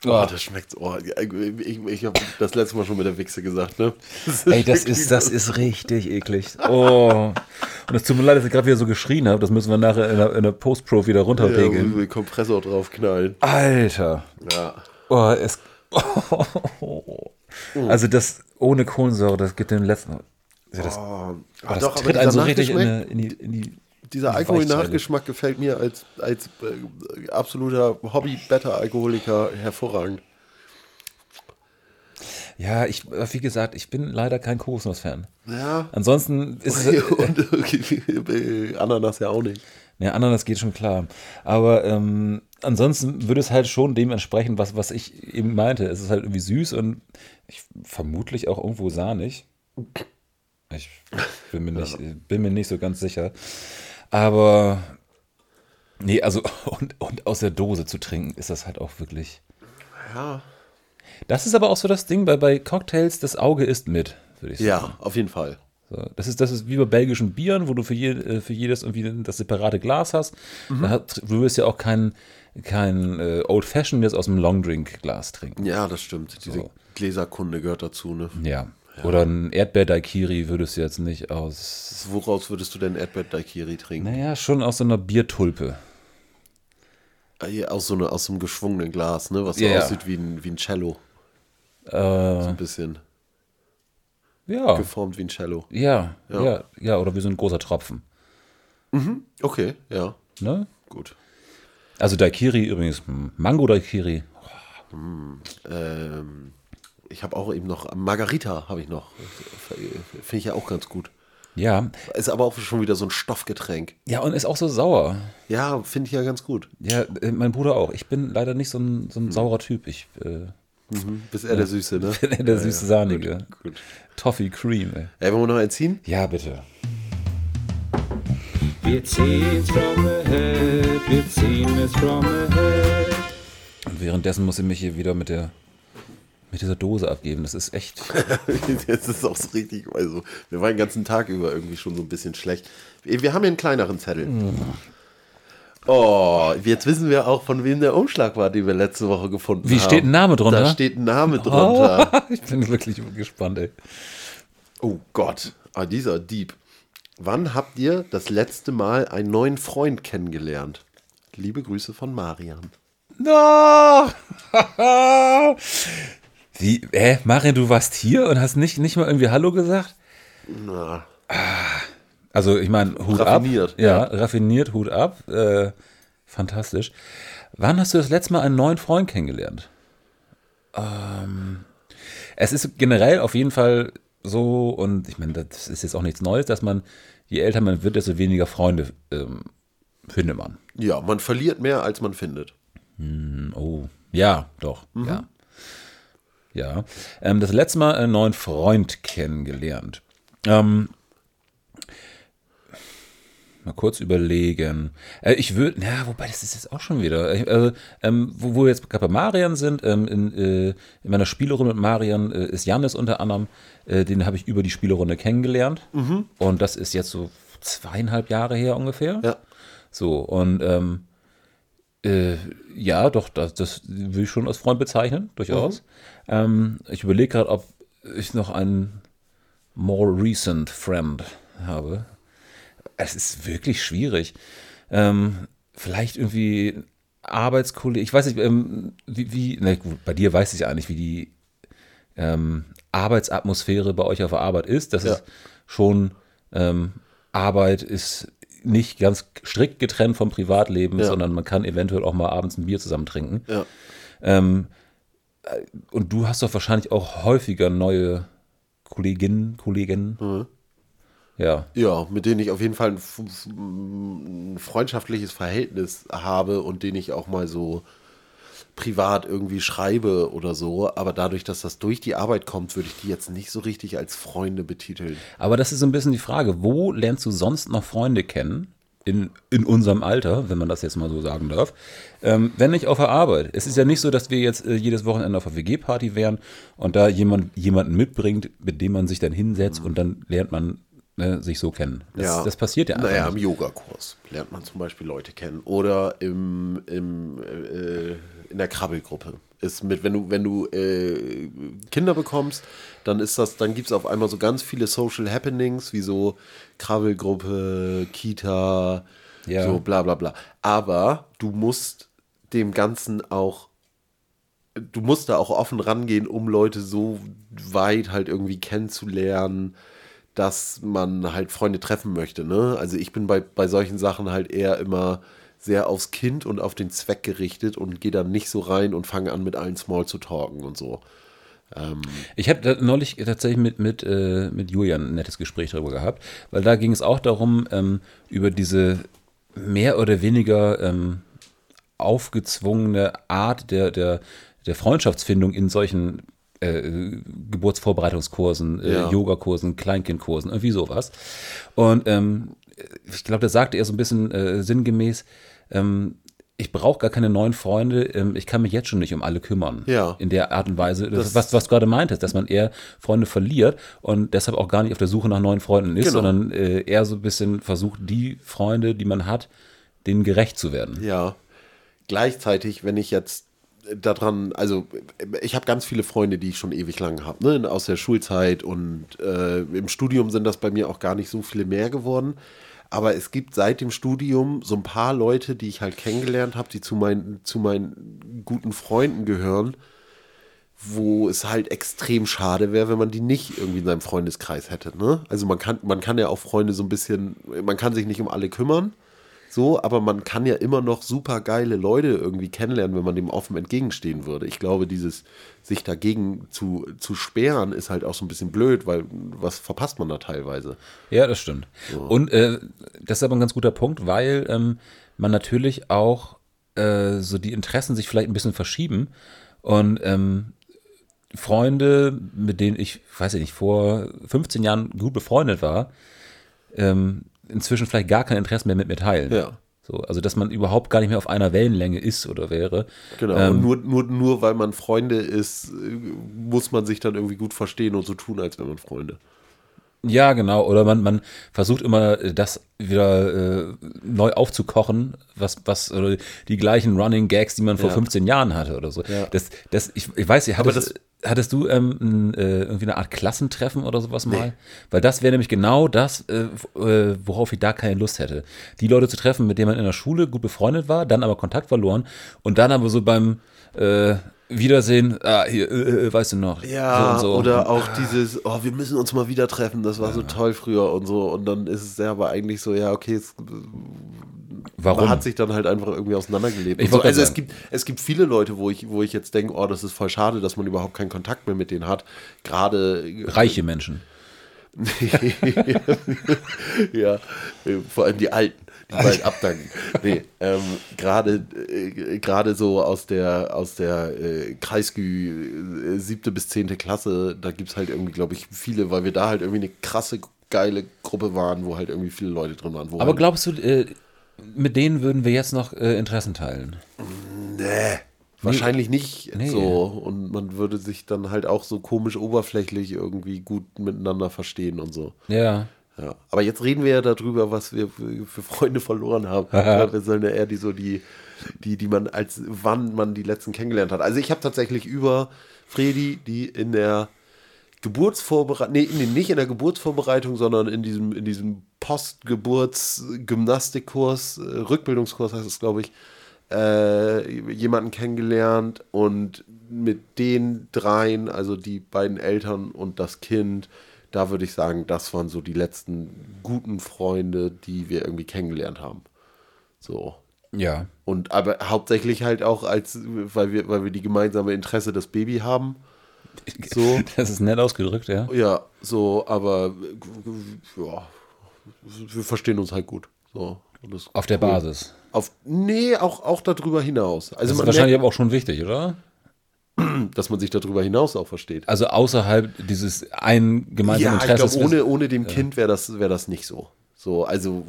B: Oh, das schmeckt. Oh, ich ich habe das letzte Mal schon mit der Wichse gesagt, ne?
C: Ey, das ist, das ist richtig eklig. Oh. Und es tut mir leid, dass ich gerade wieder so geschrien habe. Das müssen wir nachher in der, in der Post-Pro wieder
B: Ja,
C: runterregeln.
B: dem Kompressor draufknallen.
C: Alter.
B: Ja.
C: Oh, es. Also das ohne Kohlensäure, das gibt den letzten. Ja, das,
B: Oh,
C: das
B: doch,
C: tritt einen so richtig in, in, die, in die.
B: Dieser
C: die
B: Alkohol-Nachgeschmack gefällt mir als, als äh, absoluter Hobby-Beta-Alkoholiker hervorragend.
C: Ja, ich, wie gesagt, ich bin leider kein Kokosnuss-Fan.
B: Ja.
C: Ansonsten ist es.
B: Und äh, Ananas ja auch nicht.
C: Ja, Ananas geht schon klar. Aber ähm, ansonsten würde es halt schon dem entsprechen, was, was ich eben meinte. Es ist halt irgendwie süß und ich, vermutlich auch irgendwo sahnig. Ich bin mir, nicht, bin mir nicht so ganz sicher. Aber nee, also und, und aus der Dose zu trinken, ist das halt auch wirklich.
B: Ja.
C: Das ist aber auch so das Ding bei, bei Cocktails, das Auge isst mit, würde ich sagen.
B: Ja, auf jeden Fall.
C: So, das, ist, das ist wie bei belgischen Bieren, wo du für, je, äh, für jedes irgendwie das separate Glas hast. Da hat, du willst ja auch kein, kein äh, Old Fashioned jetzt aus dem Longdrink-Glas trinken.
B: Ja, das stimmt. Diese
C: So.
B: Gläserkunde gehört dazu, ne?
C: Ja. Oder ein Erdbeer-Daikiri würdest du jetzt nicht aus.
B: Woraus würdest du denn Erdbeer-Daiquiri trinken?
C: Naja, schon aus so einer Biertulpe.
B: Ah, Aus so, eine, aus so einem geschwungenen Glas, ne? Was so
C: Ja,
B: aussieht wie ein, wie ein Cello.
C: Äh,
B: So ein bisschen
C: ja.
B: geformt wie ein Cello.
C: ja.
B: Ja.
C: Ja, ja, oder wie so ein großer Tropfen.
B: Okay, ja,
C: Ne?
B: gut.
C: Also Daikiri übrigens, hm, Mango-Daikiri.
B: Ähm, ich habe auch eben noch Margarita, habe ich noch. Finde ich ja auch ganz gut.
C: Ja.
B: Ist aber auch schon wieder so ein Stoffgetränk.
C: Ja, und ist auch so sauer.
B: Ja, finde ich ja ganz gut.
C: Ja, äh, mein Bruder auch. Ich bin leider nicht so ein, so ein saurer Typ. Ich äh,
B: Bist eher der Süße, ne?
C: bin eher der süße Sahnige.
B: Gut.
C: Toffee Cream, ey.
B: Ey, wollen wir noch einen ziehen?
C: Ja, bitte.
D: Wir ziehen's from the head, wir ziehen es from the head.
C: Und währenddessen muss ich mich hier wieder mit der mit dieser Dose abgeben. Das ist echt.
B: Jetzt ist auch so richtig, also wir waren den ganzen Tag über irgendwie schon so ein bisschen schlecht. Wir haben hier einen kleineren Zettel. Oh, jetzt wissen wir auch, von wem der Umschlag war, den wir letzte Woche gefunden
C: Wie
B: haben.
C: steht ein Name drunter?
B: Da steht ein Name drunter.
C: ich bin wirklich gespannt, ey.
B: Oh Gott, ah, dieser Dieb. Wann habt ihr das letzte Mal einen neuen Freund kennengelernt? Liebe Grüße von Marian.
C: No! Wie, äh, Marian, du warst hier und hast nicht, nicht mal irgendwie Hallo gesagt?
B: Na,
C: Also, ich meine, Hut
B: Raffiniert,
C: ab. Ja, raffiniert, Hut ab. Äh, fantastisch. Wann hast du das letzte Mal einen neuen Freund kennengelernt? Ähm, es ist generell auf jeden Fall so, und ich meine, das ist jetzt auch nichts Neues, dass man, je älter man wird, desto weniger Freunde ähm, findet man.
B: ja, man verliert mehr, als man findet.
C: Oh, ja, doch, ja. Ja. Ähm, das letzte Mal einen neuen Freund kennengelernt. Ähm, mal kurz überlegen. Äh, ich würde, na, wobei, das ist jetzt auch schon wieder. Ich, also, ähm, wo, wo wir jetzt gerade bei Marian sind, ähm, in, äh, in meiner Spielerunde mit Marian äh, ist Janis unter anderem, äh, den habe ich über die Spielerunde kennengelernt. Und das ist jetzt so zweieinhalb Jahre her ungefähr.
B: Ja.
C: So, und ähm, äh, ja, doch, das, das will ich schon als Freund bezeichnen, durchaus. Ähm, ich überlege gerade, ob ich noch einen more recent friend habe. Es ist wirklich schwierig. Ähm, vielleicht irgendwie Arbeitskollege, ich weiß nicht, ähm, wie, wie na gut, bei dir weiß ich eigentlich, wie die ähm, Arbeitsatmosphäre bei euch auf der Arbeit ist. Das
B: Ja.
C: ist schon, ähm, Arbeit ist nicht ganz strikt getrennt vom Privatleben,
B: Ja.
C: sondern man kann eventuell auch mal abends ein Bier zusammen trinken.
B: Ja.
C: Ähm, und du hast doch wahrscheinlich auch häufiger neue Kolleginnen, Kollegen. Ja.
B: Ja, mit denen ich auf jeden Fall ein, ein freundschaftliches Verhältnis habe und denen ich auch mal so privat irgendwie schreibe oder so. Aber dadurch, dass das durch die Arbeit kommt, würde ich die jetzt nicht so richtig als Freunde betiteln.
C: Aber das ist so ein bisschen die Frage, wo lernst du sonst noch Freunde kennen? In, in unserem Alter, wenn man das jetzt mal so sagen darf, ähm, wenn nicht auf der Arbeit. Es ist ja nicht so, dass wir jetzt äh, jedes Wochenende auf der WG-Party wären und da jemand jemanden mitbringt, mit dem man sich dann hinsetzt und dann lernt man ne, sich so kennen. Das, das passiert ja einfach
B: Naja, im
C: nicht.
B: Yogakurs lernt man zum Beispiel Leute kennen. Oder im, im, äh, in der Krabbelgruppe. Ist mit, wenn du, wenn du äh, Kinder bekommst, dann ist das, dann gibt es auf einmal so ganz viele Social Happenings, wie so Krabbelgruppe, Kita,
C: Ja.
B: so bla bla bla. Aber du musst dem Ganzen auch du musst da auch offen rangehen, um Leute so weit halt irgendwie kennenzulernen, dass man halt Freunde treffen möchte. Ne? Also ich bin bei, bei solchen Sachen halt eher immer sehr aufs Kind und auf den Zweck gerichtet und gehe dann nicht so rein und fange an, mit allen Small zu talken und so.
C: Ich habe neulich tatsächlich mit, mit, äh, mit Julian ein nettes Gespräch darüber gehabt, weil da ging es auch darum, ähm, über diese mehr oder weniger ähm, aufgezwungene Art der, der, der Freundschaftsfindung in solchen äh, Geburtsvorbereitungskursen, äh,
B: Ja.
C: Yogakursen, Kleinkindkursen, irgendwie sowas. Und ähm, ich glaube, da sagte er so ein bisschen äh, sinngemäß, ähm, ich brauche gar keine neuen Freunde, ähm, ich kann mich jetzt schon nicht um alle kümmern.
B: Ja.
C: In der Art und Weise, das, was, was du gerade meintest, dass man eher Freunde verliert und deshalb auch gar nicht auf der Suche nach neuen Freunden ist,
B: Genau.
C: sondern äh, eher so ein bisschen versucht, die Freunde, die man hat, denen gerecht zu werden.
B: Ja. Gleichzeitig, wenn ich jetzt daran, also ich habe ganz viele Freunde, die ich schon ewig lang habe, ne, aus der Schulzeit und äh, im Studium sind das bei mir auch gar nicht so viele mehr geworden. Aber es gibt seit dem Studium so ein paar Leute, die ich halt kennengelernt habe, die zu meinen, zu meinen guten Freunden gehören, wo es halt extrem schade wäre, wenn man die nicht irgendwie in seinem Freundeskreis hätte. Ne? Also man kann, man kann ja auch Freunde so ein bisschen, man kann sich nicht um alle kümmern, so, aber man kann ja immer noch super geile Leute irgendwie kennenlernen, wenn man dem offen entgegenstehen würde. Ich glaube, dieses sich dagegen zu, zu sperren ist halt auch so ein bisschen blöd, weil was verpasst man da teilweise?
C: Ja, das stimmt. Und äh, das ist aber ein ganz guter Punkt, weil ähm, man natürlich auch äh, so die Interessen sich vielleicht ein bisschen verschieben und ähm, Freunde, mit denen ich, weiß ich nicht, vor 15 Jahren gut befreundet war, ähm, inzwischen vielleicht gar kein Interesse mehr mit mir teilen.
B: Ja.
C: So, also dass man überhaupt gar nicht mehr auf einer Wellenlänge ist oder wäre.
B: Genau.
C: Ähm,
B: und nur, nur, nur weil man Freunde ist, muss man sich dann irgendwie gut verstehen und so tun, als wäre man Freunde.
C: Ja, genau. Oder man, man versucht immer, äh, das wieder äh, neu aufzukochen, was, was, oder die gleichen Running Gags, die man vor
B: Ja.
C: 15 Jahren hatte oder so.
B: Ja.
C: Das, das, ich, ich weiß nicht, hattest,
B: das-
C: hattest du ähm, ein, äh, irgendwie eine Art Klassentreffen oder sowas mal? Weil das wäre nämlich genau das, äh, äh, worauf ich da keine Lust hätte. Die Leute zu treffen, mit denen man in der Schule gut befreundet war, dann aber Kontakt verloren und dann aber so beim äh, Wiedersehen, ah, hier, äh, äh, weißt du noch,
B: Ja,
C: so so.
B: oder auch dieses, oh, wir müssen uns mal wieder treffen, das war so toll früher und so. Und dann ist es ja aber eigentlich so, ja, okay, es,
C: Warum?
B: man hat sich dann halt einfach irgendwie auseinandergelebt. So. Also es gibt, es gibt viele Leute, wo ich, wo ich jetzt denke, oh, das ist voll schade, dass man überhaupt keinen Kontakt mehr mit denen hat. Gerade
C: Reiche Menschen.
B: ja, äh, vor allem die Alten, die bald abdanken. Nee, ähm, gerade äh, gerade so aus der aus der äh, Kreisgü äh, siebte bis zehnte Klasse, da gibt es halt irgendwie, glaube ich, viele, weil wir da halt irgendwie eine krasse, geile Gruppe waren, wo halt irgendwie viele Leute drin waren.
C: Aber
B: halt,
C: glaubst du, äh, mit denen würden wir jetzt noch äh, Interessen teilen?
B: nee, wahrscheinlich nicht
C: Nee.
B: so. Und man würde sich dann halt auch so komisch oberflächlich irgendwie gut miteinander verstehen und so.
C: Ja.
B: Ja, aber jetzt reden wir ja darüber, was wir für, Freunde verloren haben. wir sollen ja eher die so die, die, die man als wann man die letzten kennengelernt hat. Also ich habe tatsächlich über Fredi, die in der Geburtsvorbereitung, nee, nee, nicht in der Geburtsvorbereitung, sondern in diesem, in diesem Postgeburts-Gymnastikkurs, äh, Rückbildungskurs heißt es, glaube ich, äh, jemanden kennengelernt und mit den dreien, also die beiden Eltern und das Kind, da würde ich sagen, das waren so die letzten guten Freunde, die wir irgendwie kennengelernt haben. So.
C: Ja.
B: Und aber hauptsächlich halt auch als, weil wir, weil wir die gemeinsame Interesse das Baby haben. So.
C: Das ist nett ausgedrückt, ja.
B: Ja, so, aber ja, wir verstehen uns halt gut. So.
C: Auf der
B: cool.
C: Basis.
B: Auf, nee, auch, auch darüber hinaus. Also
C: Das ist wahrscheinlich
B: merkt,
C: aber auch schon wichtig, oder?
B: dass man sich darüber hinaus auch versteht.
C: Also außerhalb dieses einen gemeinsamen
B: Ja, ich
C: Interesses.
B: glaube, ohne, ohne dem Kind wäre das, wär das nicht so. So, also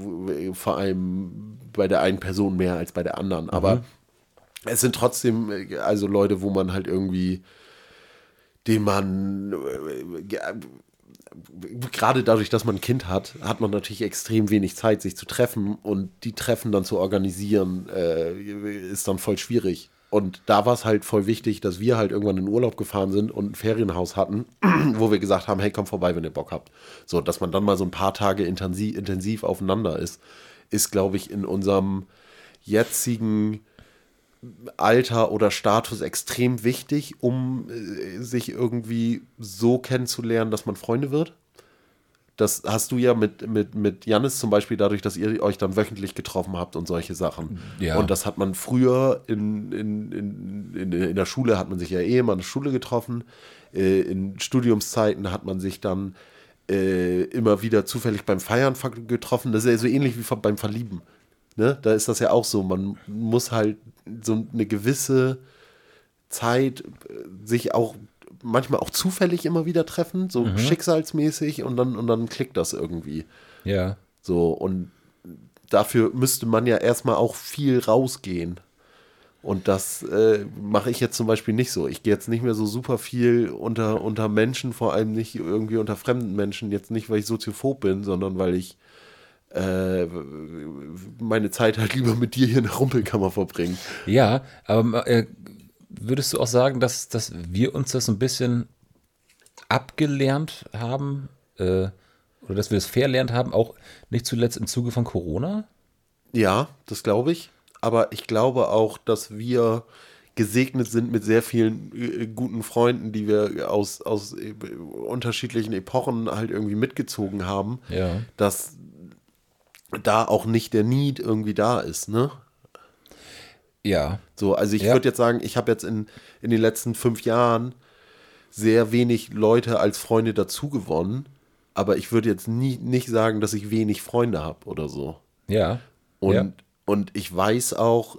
B: vor allem bei der einen Person mehr als bei der anderen. Aber es sind trotzdem, äh, also Leute, wo man halt irgendwie, den man äh, ge- gerade dadurch, dass man ein Kind hat, hat man natürlich extrem wenig Zeit, sich zu treffen und die Treffen dann zu organisieren, äh, ist dann voll schwierig. Und da war es halt voll wichtig, dass wir halt irgendwann in Urlaub gefahren sind und ein Ferienhaus hatten, wo wir gesagt haben, hey, komm vorbei, wenn ihr Bock habt. So, dass man dann mal so ein paar Tage intensiv, intensiv aufeinander ist, ist, glaube ich, in unserem jetzigen Alter oder Status extrem wichtig, um äh, sich irgendwie so kennenzulernen, dass man Freunde wird. Das hast du ja mit, mit, mit Jannis zum Beispiel dadurch, dass ihr euch dann wöchentlich getroffen habt und solche Sachen.
C: Ja.
B: Und das hat man früher in, in, in, in, in der Schule hat man sich ja eh immer in der Schule getroffen. Äh, in Studiumszeiten hat man sich dann äh, immer wieder zufällig beim Feiern getroffen. Das ist ja so ähnlich wie beim Verlieben. Ne? Da ist das ja auch so. Man muss halt so eine gewisse Zeit äh, sich auch manchmal auch zufällig immer wieder treffen, so schicksalsmäßig und dann, und dann klickt das irgendwie.
C: Ja.
B: So, und dafür müsste man ja erstmal auch viel rausgehen. Und das äh, mache ich jetzt zum Beispiel nicht so. Ich gehe jetzt nicht mehr so super viel unter, unter Menschen, vor allem nicht irgendwie unter fremden Menschen. Jetzt nicht, weil ich soziophob bin, sondern weil ich äh, meine Zeit halt lieber mit dir hier in der Rumpelkammer verbringe.
C: Ja, aber äh, würdest du auch sagen, dass, dass wir uns das ein bisschen abgelernt haben äh, oder dass wir es verlernt haben, auch nicht zuletzt im Zuge von Corona?
B: Ja, das glaube ich. Aber ich glaube auch, dass wir gesegnet sind mit sehr vielen äh, guten Freunden, die wir aus, aus äh, unterschiedlichen Epochen halt irgendwie mitgezogen haben,
C: Ja.
B: dass da auch nicht der Need irgendwie da ist, ne?
C: Ja.
B: So, also ich
C: Ja.
B: würde jetzt sagen, ich habe jetzt in, in den letzten fünf Jahren sehr wenig Leute als Freunde dazu gewonnen, aber ich würde jetzt nie, nicht sagen, dass ich wenig Freunde habe oder so.
C: Ja.
B: Und,
C: ja.
B: und ich weiß auch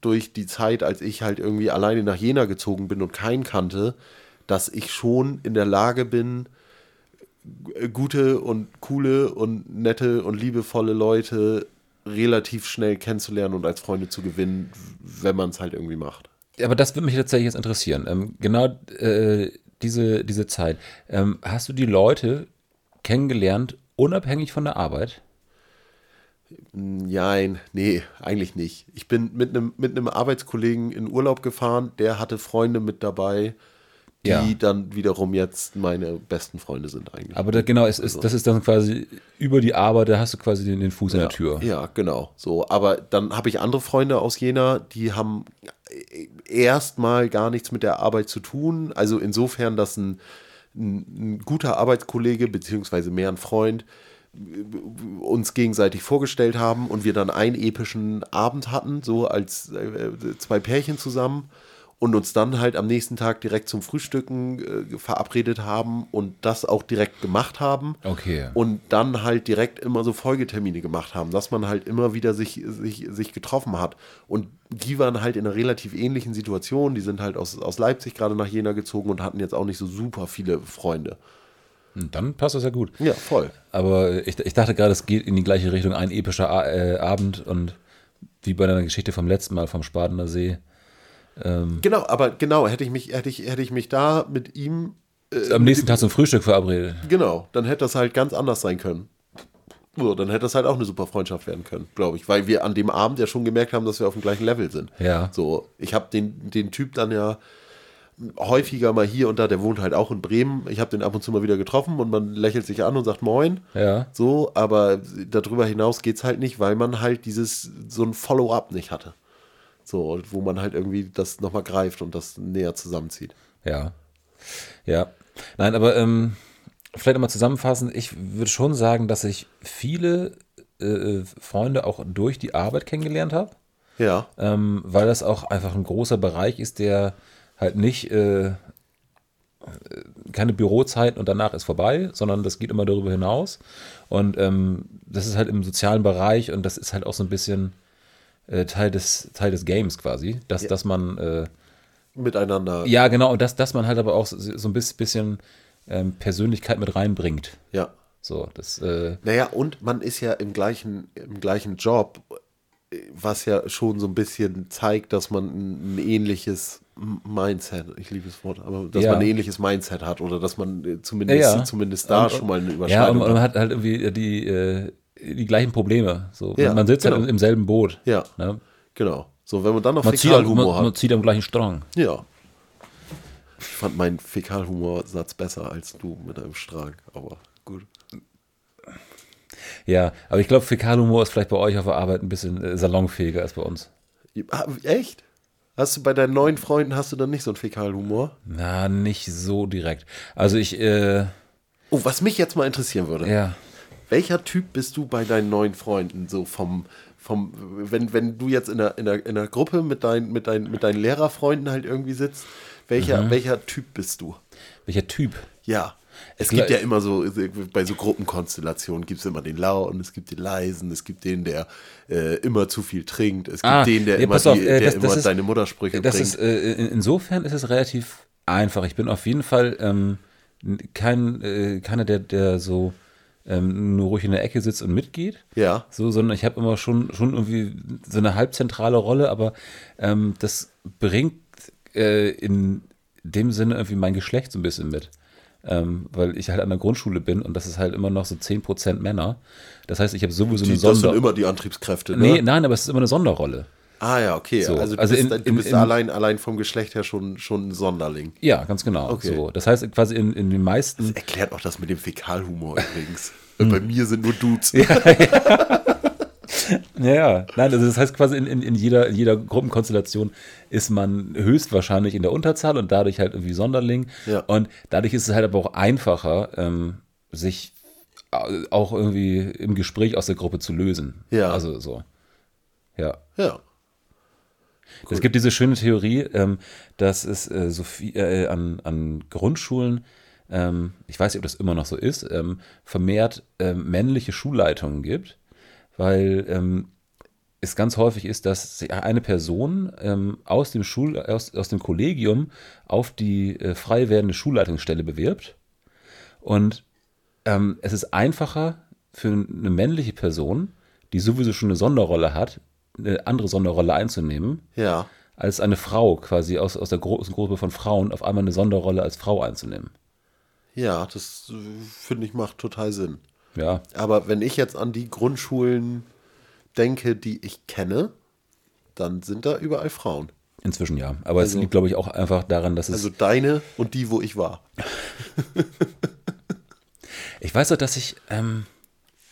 B: durch die Zeit, als ich halt irgendwie alleine nach Jena gezogen bin und keinen kannte, dass ich schon in der Lage bin, gute und coole und nette und liebevolle Leute relativ schnell kennenzulernen und als Freunde zu gewinnen, wenn man es halt irgendwie macht.
C: Aber das würde mich tatsächlich jetzt interessieren. Ähm, genau äh, diese, diese Zeit. Ähm, hast du die Leute kennengelernt, unabhängig von der Arbeit?
B: Nein, nee, eigentlich nicht. Ich bin mit einem mit einem Arbeitskollegen in Urlaub gefahren, der hatte Freunde mit dabei, die
C: Ja.
B: dann wiederum jetzt meine besten Freunde sind eigentlich.
C: Aber da, genau, es ist, das ist dann quasi über die Arbeit, da hast du quasi den, den Fuß in
B: ja,
C: der Tür.
B: Ja, genau. So, aber dann habe ich andere Freunde aus Jena, die haben erstmal gar nichts mit der Arbeit zu tun. Also insofern, dass ein, ein, ein guter Arbeitskollege beziehungsweise mehr ein Freund uns gegenseitig vorgestellt haben und wir dann einen epischen Abend hatten, so als äh, zwei Pärchen zusammen und uns dann halt am nächsten Tag direkt zum Frühstücken äh, verabredet haben und das auch direkt gemacht haben
C: Okay.
B: und dann halt direkt immer so Folgetermine gemacht haben, dass man halt immer wieder sich, sich, sich getroffen hat. Und die waren halt in einer relativ ähnlichen Situation. Die sind halt aus, aus Leipzig gerade nach Jena gezogen und hatten jetzt auch nicht so super viele Freunde.
C: Und dann passt das ja gut.
B: Ja, voll.
C: Aber ich, ich dachte gerade, es geht in die gleiche Richtung, ein epischer A äh, Abend und wie bei deiner Geschichte vom letzten Mal vom Spadener See.
B: Genau, aber genau, hätte ich mich, hätte ich, hätte ich mich da mit ihm,
C: Am nächsten Tag zum Frühstück verabredet.
B: genau, dann hätte das halt ganz anders sein können. So, dann hätte das halt auch eine super Freundschaft werden können, glaube ich, weil wir an dem Abend ja schon gemerkt haben, dass wir auf dem gleichen Level sind.
C: Ja.
B: So, ich habe den, den Typ dann ja häufiger mal hier und da, der wohnt halt auch in Bremen. Ich habe den ab und zu mal wieder getroffen und man lächelt sich an und sagt Moin.
C: Ja.
B: So, aber darüber hinaus geht es halt nicht, weil man halt dieses, so ein Follow-up nicht hatte. So, wo man halt irgendwie das nochmal greift und das näher zusammenzieht.
C: Ja. Ja. Nein, aber ähm, vielleicht nochmal zusammenfassend, ich würde schon sagen, dass ich viele äh, Freunde auch durch die Arbeit kennengelernt habe.
B: Ja.
C: ähm, weil das auch einfach ein großer Bereich ist, der halt nicht äh, äh, keine Bürozeiten und danach ist vorbei, sondern das geht immer darüber hinaus. Und ähm, das ist halt im sozialen Bereich und das ist halt auch so ein bisschen äh, Teil des Teil des Games quasi, dass, dass man äh,
B: Miteinander.
C: ja genau und dass, dass man halt aber auch so, so ein bis- bisschen ähm, Persönlichkeit mit reinbringt.
B: Ja.
C: So, das äh,
B: Naja, und man ist ja im gleichen, im gleichen Job, was ja schon so ein bisschen zeigt, dass man ein, ein ähnliches Mindset, ich liebe das Wort, aber dass
C: Ja.
B: man ein ähnliches Mindset hat oder dass man äh, zumindest,
C: Ja, ja.
B: zumindest da
C: Und-
B: schon mal eine
C: Ja,
B: Überschneidung
C: und man
B: hat.
C: hat halt irgendwie die, äh, die gleichen Probleme. So.
B: Ja,
C: man sitzt
B: genau.
C: halt im selben Boot.
B: Ja.
C: Ne?
B: Genau. So, wenn man dann noch
C: Man, am,
B: Fäkalhumor
C: man, man
B: hat.
C: zieht am gleichen Strang.
B: Ja. Ich fand meinen Fäkalhumorsatz besser als du mit deinem Strang, aber gut.
C: Ja, aber ich glaube, Fäkalhumor ist vielleicht bei euch auf der Arbeit ein bisschen äh, salonfähiger als bei uns.
B: Ah, Echt? Hast du bei deinen neuen Freunden hast du dann nicht so einen Fäkalhumor?
C: Na, nicht so direkt. Also ich, äh,
B: Oh, was mich jetzt mal interessieren würde.
C: ja.
B: Welcher Typ bist du bei deinen neuen Freunden? So vom, vom wenn, wenn du jetzt in der, in der, in der Gruppe mit, dein, mit, dein, mit deinen Lehrerfreunden halt irgendwie sitzt, welcher,
C: Mhm.
B: welcher Typ bist du?
C: Welcher Typ?
B: Ja. Es
C: Ich
B: gibt ja immer so, bei so Gruppenkonstellationen gibt es immer den Lauten, es gibt den Leisen, es gibt den, der äh, immer zu viel trinkt, es gibt
C: Ah,
B: den, der
C: ja,
B: immer,
C: pass auf,
B: die,
C: äh,
B: der
C: das- das
B: immer
C: ist-
B: deine Muttersprüche
C: Das
B: bringt.
C: ist, äh, in, insofern ist es relativ einfach. Ich bin auf jeden Fall ähm, kein, äh, keiner, der, der so ähm, nur ruhig in der Ecke sitzt und mitgeht.
B: Ja.
C: So, sondern ich habe immer schon, schon irgendwie so eine halbzentrale Rolle, aber ähm, das bringt äh, in dem Sinne irgendwie mein Geschlecht so ein bisschen mit. Ähm, weil ich halt an der Grundschule bin und das ist halt immer noch so 10% Männer. Das heißt, ich habe sowieso
B: die,
C: eine
B: das sind immer die Antriebskräfte, ne?
C: Nee, nein, aber es ist immer eine Sonderrolle.
B: Ah ja, okay.
C: So,
B: also du
C: also
B: bist,
C: in-
B: du bist
C: in-
B: allein, allein vom Geschlecht her schon, schon ein Sonderling.
C: Ja, ganz genau.
B: Okay.
C: So. Das heißt, quasi in, in den meisten
B: Erklärt auch das mit dem Fäkalhumor übrigens.
C: Hm.
B: Bei mir sind nur Dudes.
C: Ja, ja. Nein, also das heißt quasi in, in, in, jeder, in jeder Gruppenkonstellation ist man höchstwahrscheinlich in der Unterzahl und dadurch halt irgendwie Sonderling.
B: Ja.
C: Und dadurch ist es halt aber auch einfacher, ähm, sich au- auch irgendwie im Gespräch aus der Gruppe zu lösen.
B: Ja.
C: Also so. Ja.
B: Ja.
C: Es gibt diese schöne Theorie, ähm, dass es äh, so viel, äh, an, an Grundschulen, ähm, ich weiß nicht, ob das immer noch so ist, ähm, vermehrt ähm, männliche Schulleitungen gibt, weil ähm, es ganz häufig ist, dass eine Person ähm, aus dem Schul aus, aus dem Kollegium auf die äh, frei werdende Schulleitungsstelle bewirbt. Und es ist einfacher für eine männliche Person, die sowieso schon eine Sonderrolle hat, eine andere Sonderrolle einzunehmen,
B: Ja.
C: als eine Frau quasi aus, aus der großen Gruppe von Frauen auf einmal eine Sonderrolle als Frau einzunehmen.
B: Ja, das äh, finde ich macht total Sinn.
C: Ja,
B: Aber wenn ich jetzt an die Grundschulen denke, die ich kenne, dann sind da überall Frauen.
C: inzwischen ja. Aber es liegt, glaube ich, auch einfach daran, dass es.
B: Also deine und die, wo ich war.
C: ich weiß doch, dass ich. Ähm,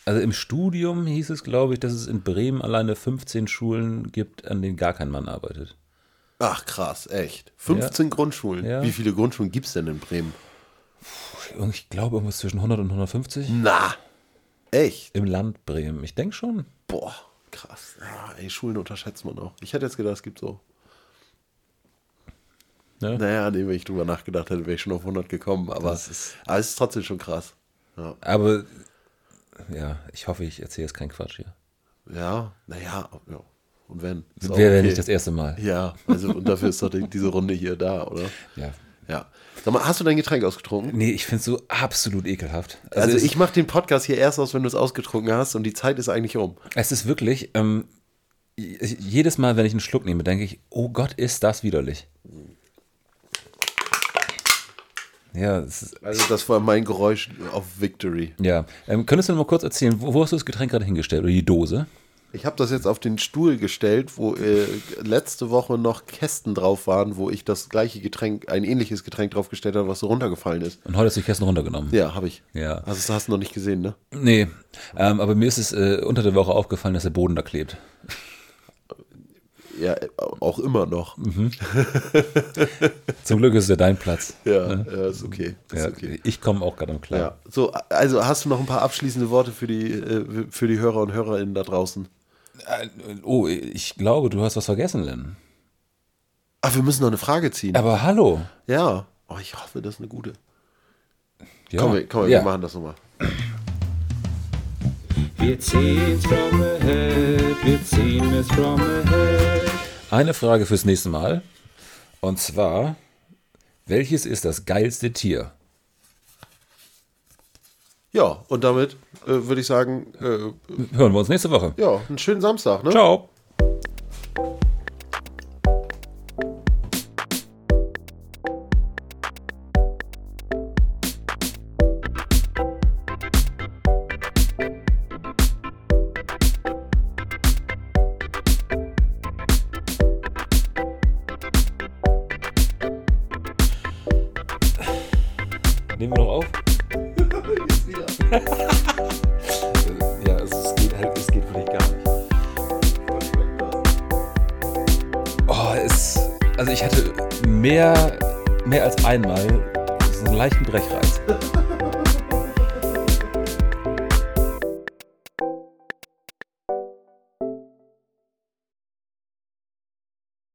C: also im Studium hieß es, glaube ich, dass es in Bremen alleine 15 Schulen gibt, an denen gar kein Mann arbeitet.
B: Ach krass, echt. 15 Grundschulen.
C: Ja.
B: Wie viele Grundschulen gibt es denn in Bremen?
C: Ich glaube, irgendwas zwischen 100 und 150
B: Na, echt?
C: im Land Bremen. Ich denke schon.
B: Boah, krass. Ja, ey, Schulen unterschätzt man auch. Ich hätte jetzt gedacht, es gibt so.
C: Ne?
B: Naja, nee, wenn ich drüber nachgedacht hätte, wäre ich schon auf 100 gekommen. Aber, aber es ist trotzdem schon krass. Ja,
C: Aber ja, ich hoffe, ich erzähle jetzt keinen Quatsch hier.
B: ja naja, ja. Und wenn?
C: Wäre
B: okay.
C: nicht das erste Mal.
B: Ja, also und dafür ist doch die, diese Runde hier da, oder?
C: Ja.
B: Ja. Sag mal, hast du dein Getränk ausgetrunken?
C: Nee, ich finde es so absolut ekelhaft.
B: Also,
C: es-
B: ich mache den Podcast hier erst aus, wenn du es ausgetrunken hast und die Zeit ist eigentlich um.
C: Es ist wirklich, ähm, jedes Mal, wenn ich einen Schluck nehme, denke ich, oh Gott, ist das widerlich. Ja, ist,
B: Also das war mein Geräusch auf Victory.
C: ja. Ähm, könntest du noch mal kurz erzählen, wo, wo hast du das Getränk gerade hingestellt oder die Dose?
B: Ich habe das jetzt auf den Stuhl gestellt, wo äh, letzte Woche noch Kästen drauf waren, wo ich das gleiche Getränk, ein ähnliches Getränk draufgestellt habe, was so runtergefallen ist.
C: Und heute hast du die Kästen runtergenommen.
B: Ja, habe ich.
C: Ja.
B: Also das hast du noch nicht gesehen, ne?
C: Nee, ähm, aber mir ist es äh, unter der Woche aufgefallen, dass der Boden da klebt.
B: Ja, auch immer noch.
C: Zum Glück ist es ja dein Platz.
B: Ja, ja, ist okay. Ist
C: Ja,
B: okay.
C: Ich komme auch gerade am klar.
B: Ja. So, also hast du noch ein paar abschließende Worte für die, äh, für die Hörer und Hörerinnen da draußen?
C: Äh, Oh, ich glaube, du hast was vergessen, Len.
B: Ach, wir müssen noch eine Frage ziehen.
C: Aber hallo.
B: ja. Oh, ich hoffe, das ist eine gute.
C: Ja.
B: Komm, wir, komm,
C: ja.
B: wir machen das nochmal.
D: Wir ziehen's from the hip, wir ziehen es from the hip.
C: Eine Frage fürs nächste Mal. Und zwar, welches ist das geilste Tier?
B: Ja, und damit äh, würde ich sagen, äh,
C: Hören wir uns nächste Woche.
B: ja, einen schönen Samstag, ne?
C: Ciao.